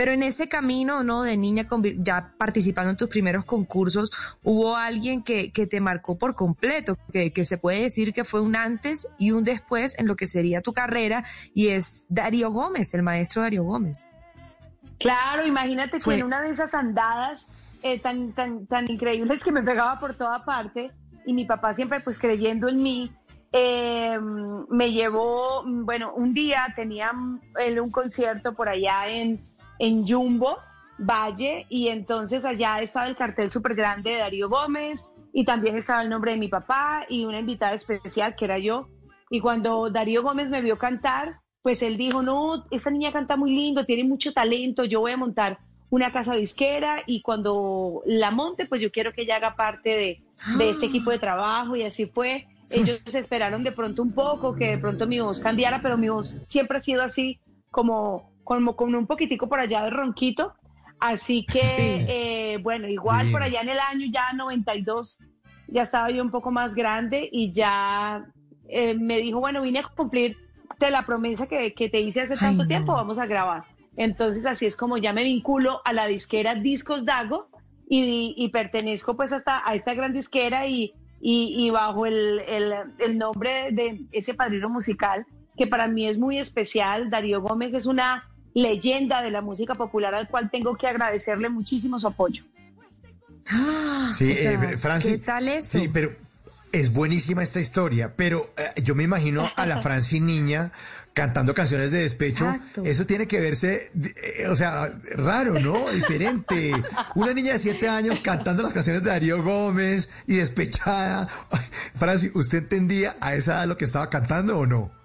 Pero en ese camino, ¿no? De niña, ya participando en tus primeros concursos, hubo alguien que, que te marcó por completo, que, que, se puede decir que fue un antes y un después en lo que sería tu carrera, y es Darío Gómez, el maestro Darío Gómez. Claro, imagínate que en una de esas andadas eh, tan, tan, tan increíbles que me pegaba por toda parte, y mi papá siempre pues creyendo en mí, eh, me llevó, bueno, un día tenía él un concierto por allá en, en Jumbo, Valle, y entonces allá estaba el cartel súper grande de Darío Gómez, y también estaba el nombre de mi papá y una invitada especial que era yo. Y cuando Darío Gómez me vio cantar, pues él dijo, no, esta niña canta muy lindo, tiene mucho talento, yo voy a montar una casa disquera y cuando la monte, pues yo quiero que ella haga parte de, de este equipo de trabajo y así fue ellos esperaron de pronto un poco, que de pronto mi voz cambiara, pero mi voz siempre ha sido así, como, como con un poquitico por allá de ronquito. Así que, eh, bueno, igual por allá en el año ya 92, ya estaba yo un poco más grande y ya eh, me dijo, bueno, vine a cumplirte la promesa que, te hice hace tanto tiempo, vamos a grabar. Entonces así es como ya me vinculo a la disquera Discos Dago y, y pertenezco pues hasta a esta gran disquera y y, bajo el, nombre de ese padrino musical, que para mí es muy especial. Darío Gómez es una leyenda de la música popular al cual tengo que agradecerle muchísimo su apoyo. Ah, sí, eh, Francis, ¿qué tal eso? Sí, pero es buenísima esta historia, pero eh, yo me imagino a la Franci niña cantando canciones de despecho, eso tiene que verse, eh, o sea, raro, ¿no? Diferente. Una niña de siete años cantando las canciones de Darío Gómez y despechada. Franci, ¿usted entendía a esa edad lo que estaba cantando o no?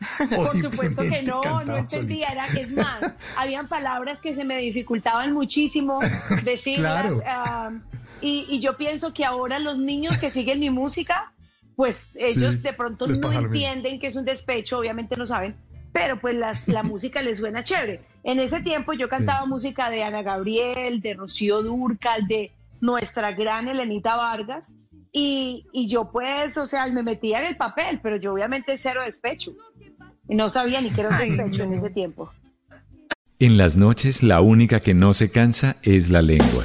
Por supuesto que no, no entendía, era que es más, habían palabras que se me dificultaban muchísimo decirlas. Claro. y, yo pienso que ahora los niños que siguen mi música, pues ellos de pronto no entienden que es un despecho, obviamente no saben, pero pues la música les suena chévere. En ese tiempo yo cantaba música de Ana Gabriel, de Rocío Durcal, de nuestra gran Elenita Vargas, y, y yo pues, o sea, me metía en el papel, pero yo obviamente cero despecho. No sabía ni qué era un despecho en ese tiempo. En las noches la única que no se cansa es la lengua.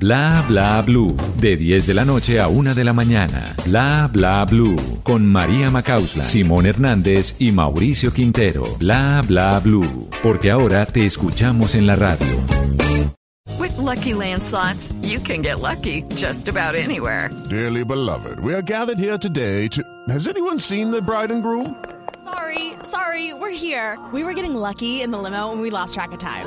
Bla Bla Blue. De 10 de la noche a 1 de la mañana. Bla Bla Blue. Con María Macausla, Simón Hernández y Mauricio Quintero. Bla Bla Blue. Porque ahora te escuchamos en la radio. With lucky landslots, you can get lucky just about anywhere. Dearly beloved, we are gathered here today to. Has anyone seen the bride and groom? Sorry, sorry, we're here. We were getting lucky in the limo and we lost track of time.